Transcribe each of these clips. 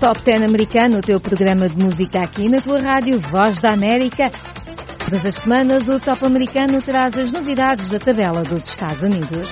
Top 10 americano, o teu programa de música aqui na tua rádio Voz da América. Todas as semanas o Top americano traz as novidades da tabela dos Estados Unidos.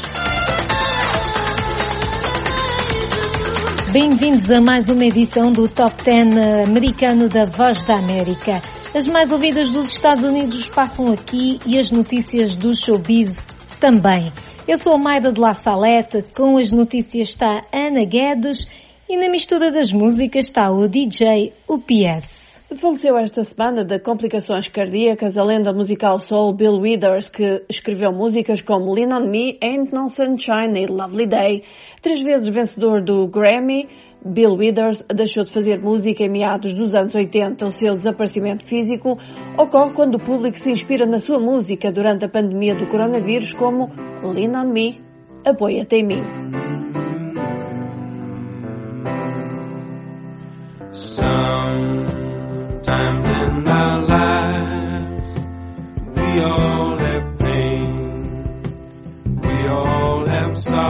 Bem-vindos a mais uma edição do Top 10 americano da Voz da América. As mais ouvidas dos Estados Unidos passam aqui e as notícias do showbiz também. Eu sou a Maida de La Salete, com as notícias está Ana Guedes e na mistura das músicas está o DJ UPS. Faleceu esta semana de complicações cardíacas a lenda musical soul Bill Withers, que escreveu músicas como Lean On Me, Ain't No Sunshine e Lovely Day. Três vezes vencedor do Grammy, Bill Withers deixou de fazer música em meados dos anos 80. O seu desaparecimento físico ocorre quando o público se inspira na sua música durante a pandemia do coronavírus, como Lean on Me, Apoia-te em mim. Sometimes in our lives, we all have pain, we all have sorrow.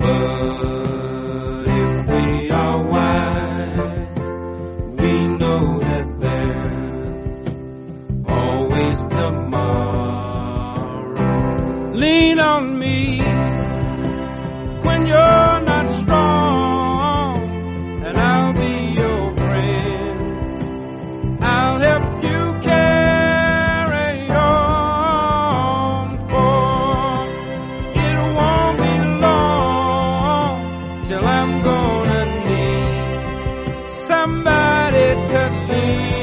But if we are wise, we know that there's always tomorrow. Lean on me when you're not strong, to be me.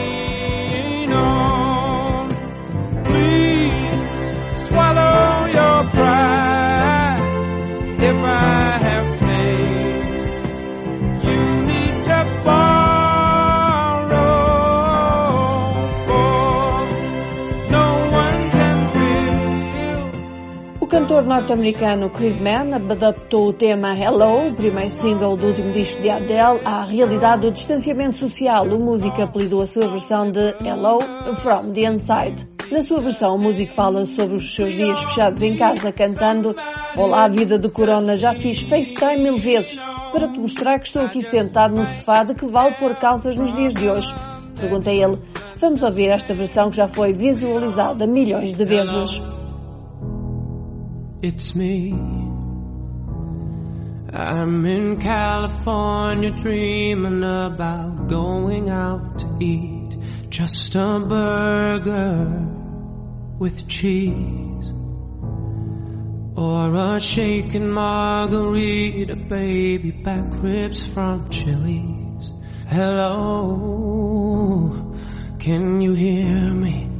Cantor norte-americano Chris Mann adaptou o tema Hello, o primeiro single do último disco de Adele, à realidade do distanciamento social. O músico apelidou a sua versão de Hello from the Inside. Na sua versão, o músico fala sobre os seus dias fechados em casa, cantando Olá, vida de corona, já fiz FaceTime mil vezes para te mostrar que estou aqui sentado no sofá de que vale pôr calças nos dias de hoje. Pergunta ele. Vamos ouvir esta versão que já foi visualizada milhões de vezes. It's me. I'm in California dreaming about going out to eat just a burger with cheese or a shaken margarita, baby back ribs from Chili's. Hello, can you hear me?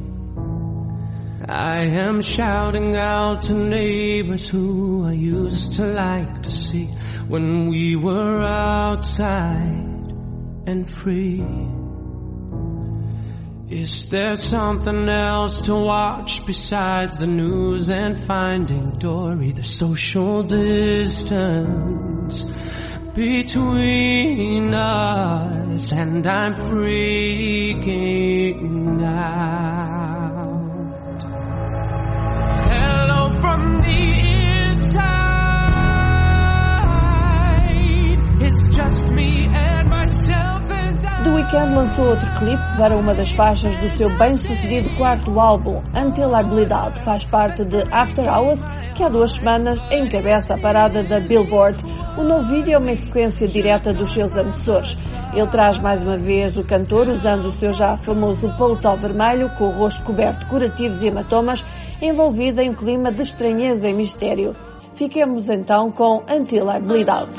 I am shouting out to neighbors who I used to like to see when we were outside and free. Is there something else to watch besides the news and finding Dory? The social distance between us, and I'm freaking out. The Weeknd lançou outro clipe para uma das faixas do seu bem-sucedido quarto álbum, Until I Bleed Out. Faz parte de After Hours, que há duas semanas encabeça a parada da Billboard. O novo vídeo é uma sequência direta dos seus antecessores. Ele traz mais uma vez o cantor usando o seu já famoso paletó vermelho, com o rosto coberto de curativos e hematomas, envolvido em clima de estranheza e mistério. Fiquemos então com Until I Bleed Out.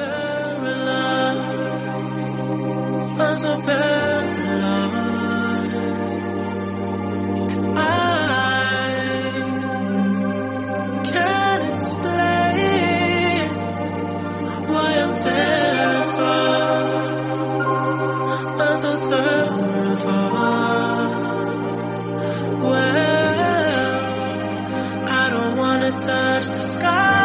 I don't wanna touch the sky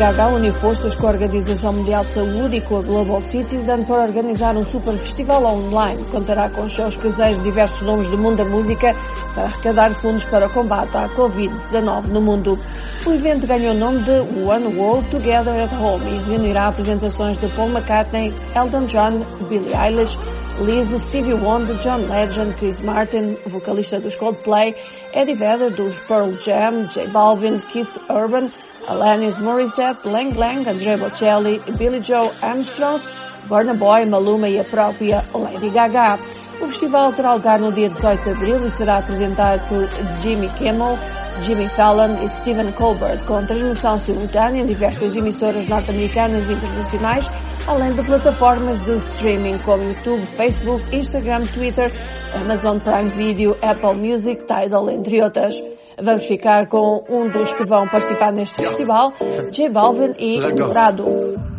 Gaga uniu forças com a Organização Mundial de Saúde e com a Global Citizen para organizar um super festival online. Contará com shows caseiros de diversos nomes do mundo da música para arrecadar fundos para o combate à Covid-19 no mundo. O evento ganhou o nome de One World Together at Home e reunirá apresentações de Paul McCartney, Elton John, Billie Eilish, Lizzo, Stevie Wonder, John Legend, Chris Martin, vocalista dos Coldplay, Eddie Vedder dos Pearl Jam, J Balvin, Keith Urban, Alanis Morissette, Lang Lang, Andrea Bocelli, Billy Joe Armstrong, Burna Boy, Maluma e a própria Lady Gaga. O festival terá lugar no dia 18 de abril e será apresentado por Jimmy Kimmel, Jimmy Fallon e Stephen Colbert, com transmissão simultânea em diversas emissoras norte-americanas e internacionais, além de plataformas de streaming como YouTube, Facebook, Instagram, Twitter, Amazon Prime Video, Apple Music, Tidal, entre outras. Vamos ficar com um dos que vão participar neste festival, J Balvin e Prado.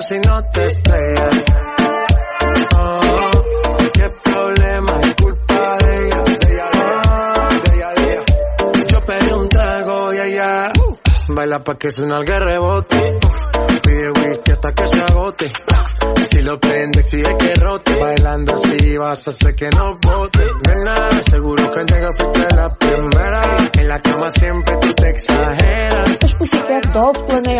Si no te estrellas. Oh, qué problema es culpa de ella. De ella, de ella, de ella. Yo pedí un trago y ella baila pa' que suena el rebote. Pide whisky hasta que se agote. Si lo prende, exige que rote. Bailando así vas a hacer que no bote. Nena, seguro que fuiste la primera. En la cama siempre tú te exageras. Pussycat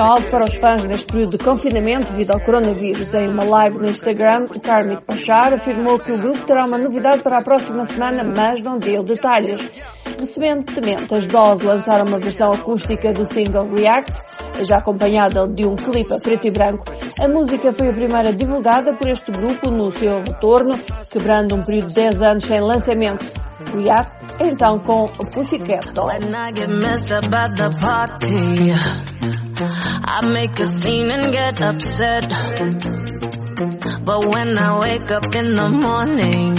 algo para os fãs neste período de confinamento devido ao coronavírus. Em uma live no Instagram, Karmik Pachar afirmou que o grupo terá uma novidade para a próxima semana, mas não deu detalhes. Recentemente, as Dolls lançaram uma versão acústica do single React, já acompanhada de um clipe a preto e branco. A música foi a primeira divulgada por este grupo no seu retorno, quebrando um período de 10 anos sem lançamento. React, então com o Pussycat. But when I wake up in the morning,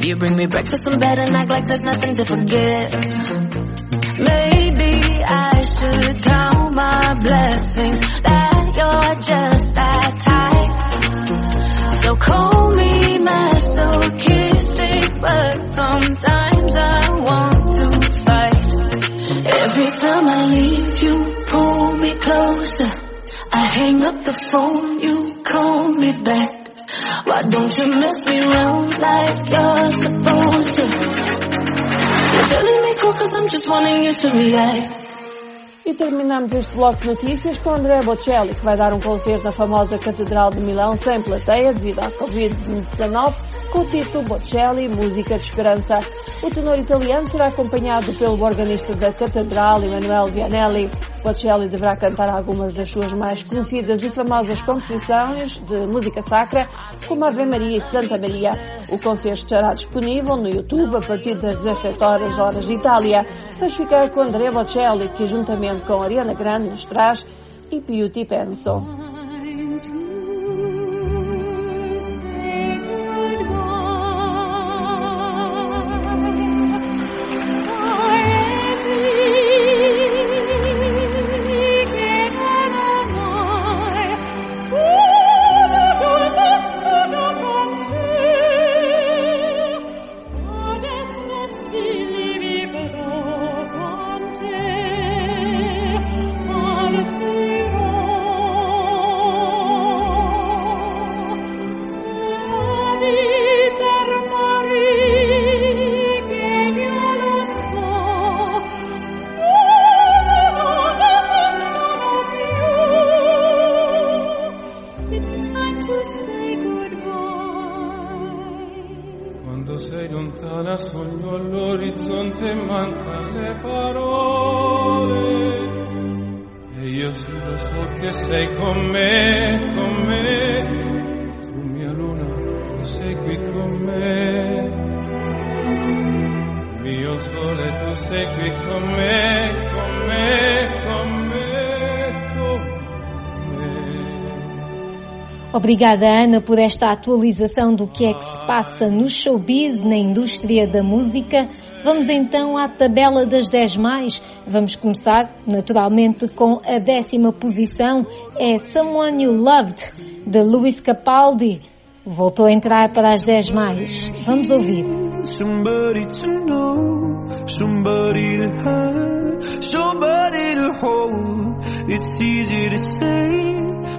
you bring me breakfast in bed and act like there's nothing to forget. Maybe I should count my blessings that you're just that type. So call me masochistic, but sometimes I want to fight. Every time I leave, you pull me closer. I hang up the phone, you call me back. Why don't you mess me around like you're supposed to? You're telling me cool cause I'm just wanting you to react. E terminamos este bloco de notícias com André Bocelli, que vai dar um concerto na famosa Catedral de Milão sem plateia devido à Covid-19, com o título Bocelli, Música de Esperança. O tenor italiano será acompanhado pelo organista da Catedral, Emanuele Vianelli. Bocelli deverá cantar algumas das suas mais conhecidas e famosas composições de música sacra, como Ave Maria e Santa Maria. O concerto estará disponível no YouTube a partir das 17 horas, horas de Itália. Vamos ficar com Andrea Bocelli, que juntamente com Ariana Grande nos traz e Beauty Penso. Obrigada, Ana, por esta atualização do que é que se passa no showbiz, na indústria da música. Vamos então à tabela das 10 mais. Vamos começar, naturalmente, com a décima posição. É Someone You Loved, de Luis Capaldi. Voltou a entrar para as 10 mais. Vamos ouvir. Somebody to know, somebody to have, somebody to hold. It's easy to say.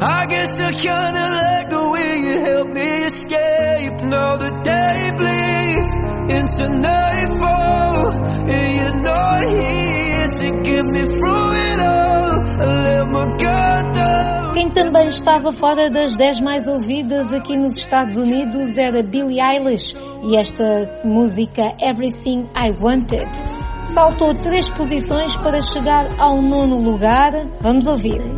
I guess I kinda like the way you help me escape. Now the day bleeds into nightfall, and you're not here to get me through it all. I let my guard down. Quem também estava fora das 10 mais ouvidas aqui nos Estados Unidos era Billie Eilish e esta música Everything I Wanted saltou três posições para chegar ao nono lugar. Vamos ouvir.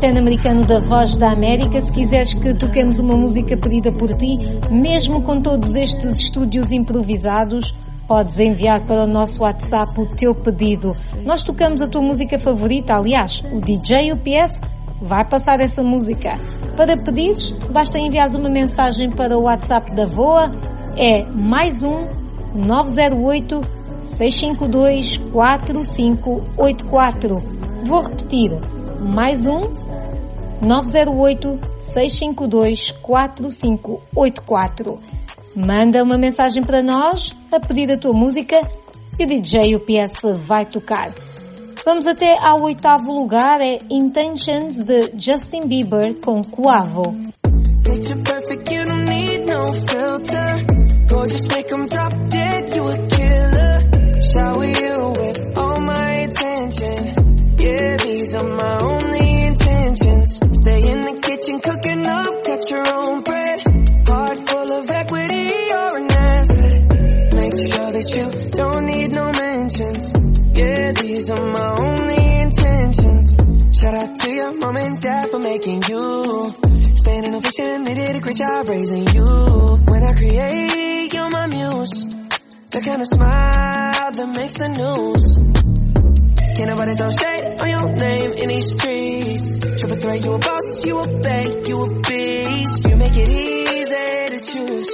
Este é o Top 10 americano da Voz da América. Se quiseres que toquemos uma música pedida por ti, mesmo com todos estes estúdios improvisados, podes enviar para o nosso WhatsApp o teu pedido. Nós tocamos a tua música favorita, aliás, o DJ UPS vai passar essa música. Para pedidos, basta enviar uma mensagem para o WhatsApp da VOA, é mais um 908 652 4584. Vou repetir, mais um 908 652 4584. Manda uma mensagem para nós a pedir a tua música e o DJ UPS vai tocar. Vamos até ao oitavo lugar, é Intentions de Justin Bieber com Coavo. Picture they did a great job raising you. When I create, you're my muse. The kind of smile that makes the news. Can't nobody throw shade on your name in these streets. Triple threat, you a boss, you a bank, you a beast. You make it easy to choose.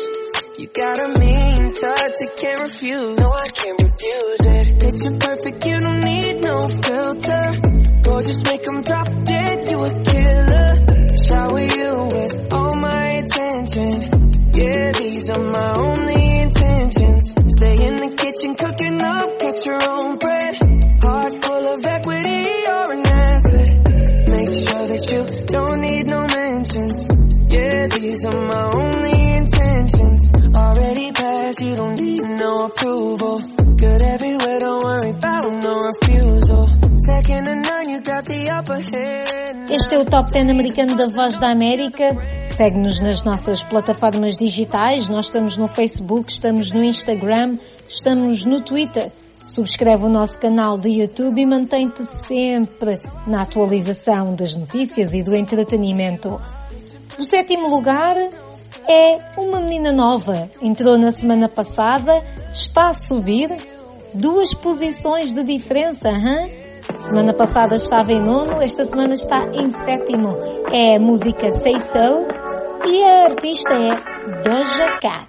You got a mean touch, I can't refuse. No, I can't refuse it. Picture perfect, you don't need no filter. Gorgeous, make them drop dead, you a é o Top 10 americano da Voz da América. Segue-nos nas nossas plataformas digitais. Nós estamos no Facebook, estamos no Instagram, estamos no Twitter. Subscreve o nosso canal de YouTube e mantém-te sempre na atualização das notícias e do entretenimento. O sétimo lugar é uma menina nova. Entrou na semana passada, está a subir duas posições de diferença. Hein? Semana passada estava em nono, esta semana está em sétimo. É a música Say So e a artista é Doja Cat.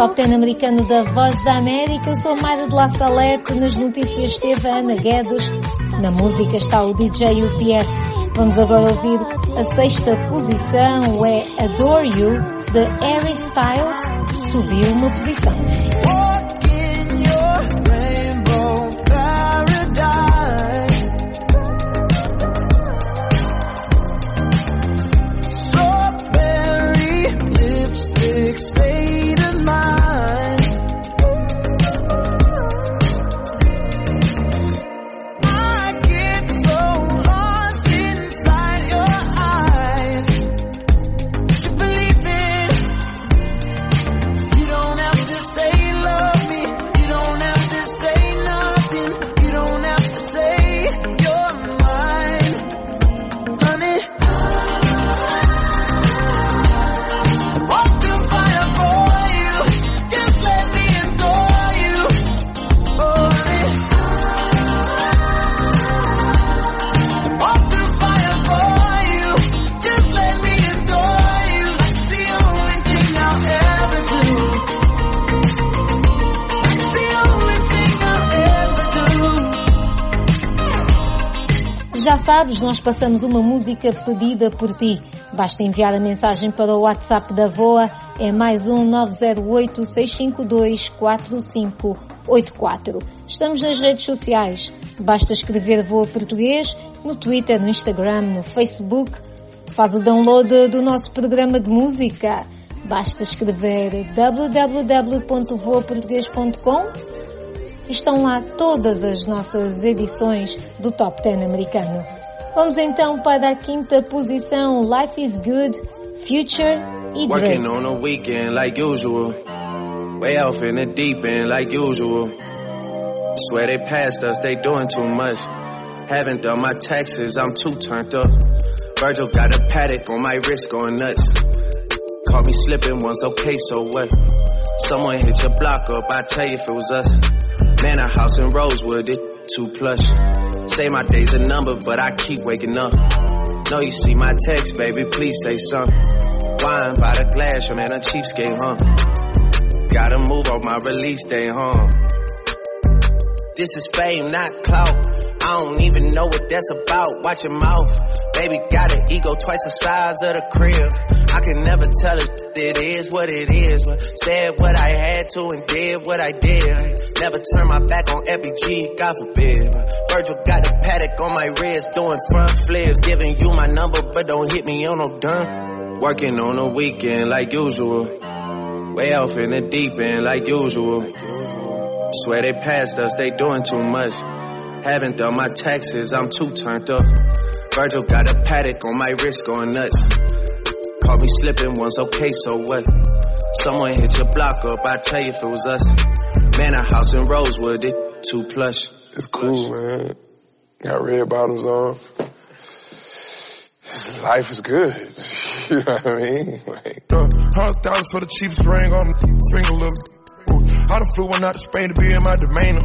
Top 10 americano da Voz da América. Eu sou Mayra de La Salete. Nas notícias esteve a Ana Guedes. Na música está o DJ UPS. Vamos agora ouvir a sexta posição. É Adore You, de Harry Styles. Subiu uma posição. Nós passamos uma música pedida por ti. Basta enviar a mensagem para o WhatsApp da VOA, é mais um 908 652 4584. Estamos nas redes sociais. Basta escrever Voa Português no Twitter, no Instagram, no Facebook. Faz o download do nosso programa de música. Basta escrever www.voaportuguês.com estão lá todas as nossas edições do Top 10 americano. Vamos então para a quinta posição, Life is Good, Future e Drake. Working on a weekend like usual. Way off in the deep end like usual. Swear they passed us, they doing too much. Haven't done my taxes, I'm too turned up. Virgil got a paddock on my wrist going nuts. Caught me slipping once, okay, so what? Someone hit your block up, I tell you if it was us. Man, a house in Rosewood, it too plush. Say my day's a number, but I keep waking up. Know you see my text, baby, please say something. Wine by the glass, your man a cheapskate, huh? Gotta move on my release day, huh? This is fame, not clout. I don't even know what that's about. Watch your mouth. Baby got an ego twice the size of the crib. I can never tell it, it is what it is. But said what I had to and did what I did. Never turn my back on FBG, God forbid. Virgil got a paddock on my wrist, doing front flips. Giving you my number, but don't hit me on no dime. Working on a weekend like usual. Way off in the deep end like usual. Swear they passed us, they doing too much. Haven't done my taxes, I'm too turned up. Virgil got a paddock on my wrist going nuts. Caught me slipping once, okay, so what? Someone hit your block up, I tell you if it was us. Man, a house in Rosewood, it too plush. It's cool, man. Got red bottoms on. Life is good. you know what I mean? Like, uh, hundred thousand for the cheapest ring on ring a little. Flew one out to Spain to be in my domain.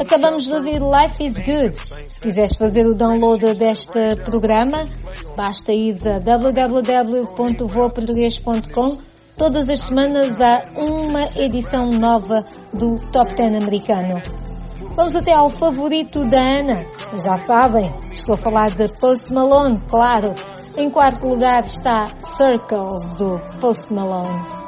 Acabamos de ouvir Life is Good. Se quiseres fazer o download deste programa, basta ir a www.voaportugues.com. Todas as semanas há uma edição nova do Top 10 americano. Vamos até ao favorito da Ana. Já sabem, estou a falar de Post Malone, claro. Em quarto lugar está Circles do Post Malone.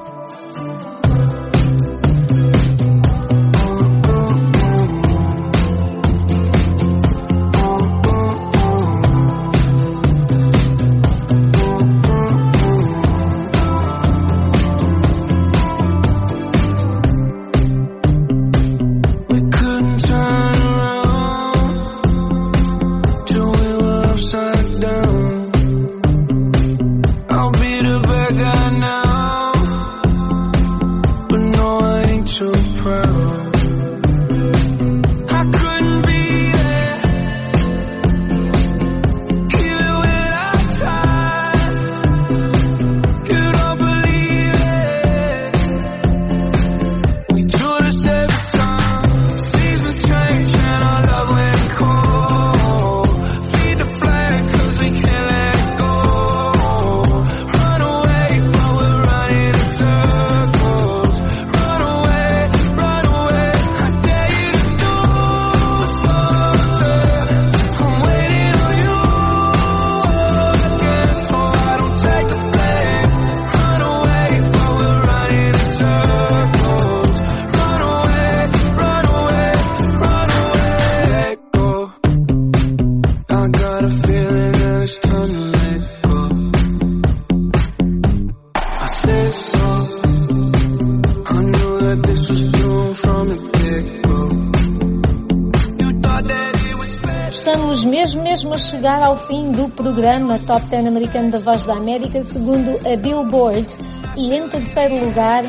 Mesmo a chegar ao fim do programa Top 10 americano da Voz da América, segundo a Billboard. E em terceiro lugar,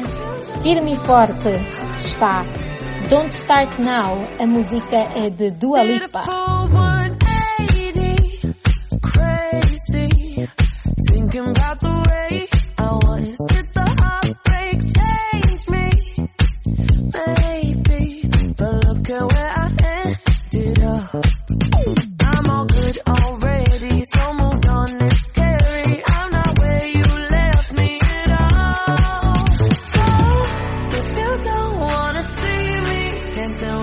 firme e forte, está Don't Start Now. A música é de Dua Lipa.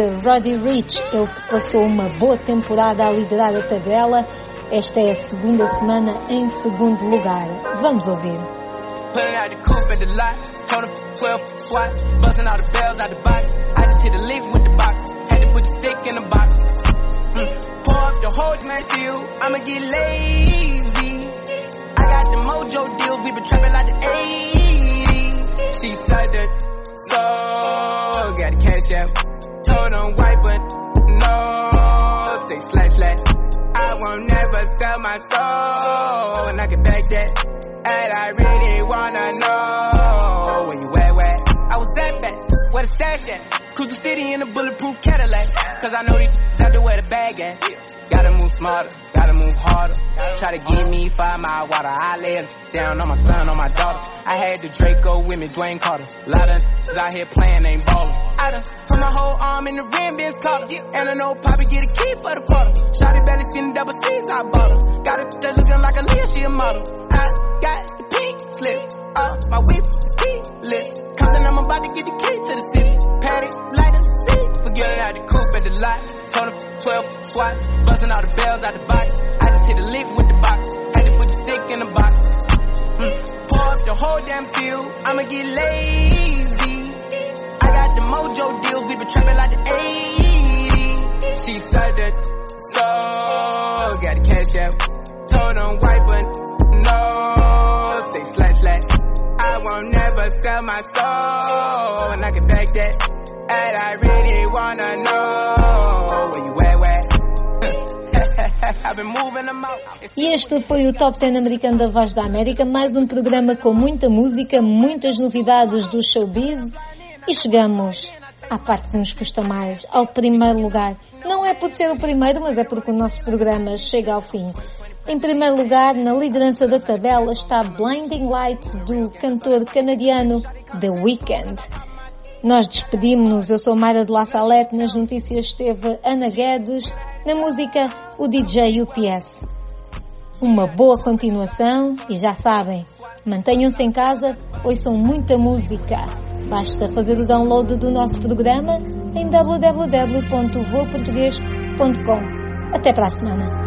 de Roddy Rich, ele passou uma boa temporada a liderar a tabela. Esta é a segunda semana em segundo lugar. Vamos ouvir. Pulling out the coupe at the lot, told him 12 SWAT, busting all the bells out the box. I just hit a lick with the box, had to put the stick in the box. Mm. Pour up the whole man I'ma get lazy. I got the mojo deal, we been trapping like the 80s. She said that soul. Got a cash out. Told them white, but no. Say slash slash. I won't never sell my soul. And I can back that. And I really wanna know where you at, where? I was at back. Where the stash at? Cruise the city in a bulletproof Cadillac. Cause I know these out there where the bag at. Gotta move smarter, gotta move harder. Try to give me five mile water. I lay down on my son, on my daughter. I had the Draco with me, Dwayne Carter. A lot of out here playing, ain't ballin'. I done put my whole arm in the rim, Ben's collar. And I know Poppy get a key for the quarter. Shotty belly seen the double C's, I bought her. Got it that looking like a Leah, she a model. I got the pink slip up, my whip is keyless. Compton, I'm about to get the key to the city. Patty, it out the coupe at the lot. Told him 12 swat, busting all the bells out the box. I just hit a lick with the box. Had to put the stick in the box. Mm. Pour up the whole damn field. I'ma get lazy. I got the mojo deals. We been trapping like the 80s. She said that so got the cash out. Told them white, but no. Say slash slash. I won't never sell my soul. And I can back that. And I really wanna know where you at, where? E este foi o Top 10 americano da Voz da América, mais um programa com muita música, muitas novidades do showbiz e chegamos à parte que nos custa mais, ao primeiro lugar. Não é por ser o primeiro, mas é porque o nosso programa chega ao fim. Em primeiro lugar, na liderança da tabela, está Blinding Lights do cantor canadiano The Weeknd. Nós despedimos-nos, eu sou Mayra de La Salete, nas notícias esteve Ana Guedes, na música o DJ UPS. Uma boa continuação e já sabem, mantenham-se em casa, ouçam muita música. Basta fazer o download do nosso programa em www.voaportugues.com. Até para a semana.